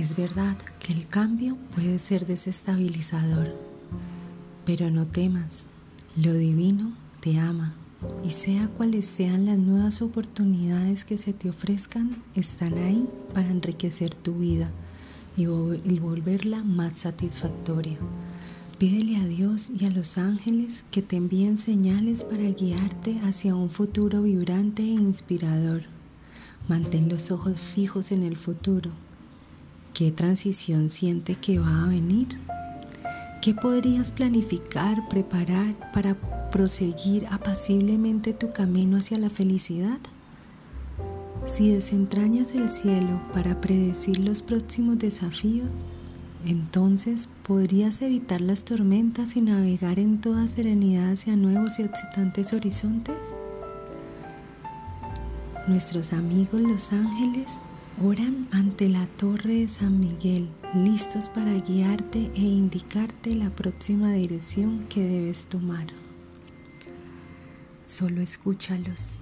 Es verdad que el cambio puede ser desestabilizador, pero no temas, lo divino te ama y sea cuales sean las nuevas oportunidades que se te ofrezcan, están ahí para enriquecer tu vida y volverla más satisfactoria. Pídele a Dios y a los ángeles que te envíen señales para guiarte hacia un futuro vibrante e inspirador. Mantén los ojos fijos en el futuro. ¿Qué transición siente que va a venir? ¿Qué podrías planificar, preparar para proseguir apaciblemente tu camino hacia la felicidad? Si desentrañas el cielo para predecir los próximos desafíos, entonces podrías evitar las tormentas y navegar en toda serenidad hacia nuevos y excitantes horizontes. Nuestros amigos los ángeles oran ante la torre de San Miguel, listos para guiarte e indicarte la próxima dirección que debes tomar. Solo escúchalos.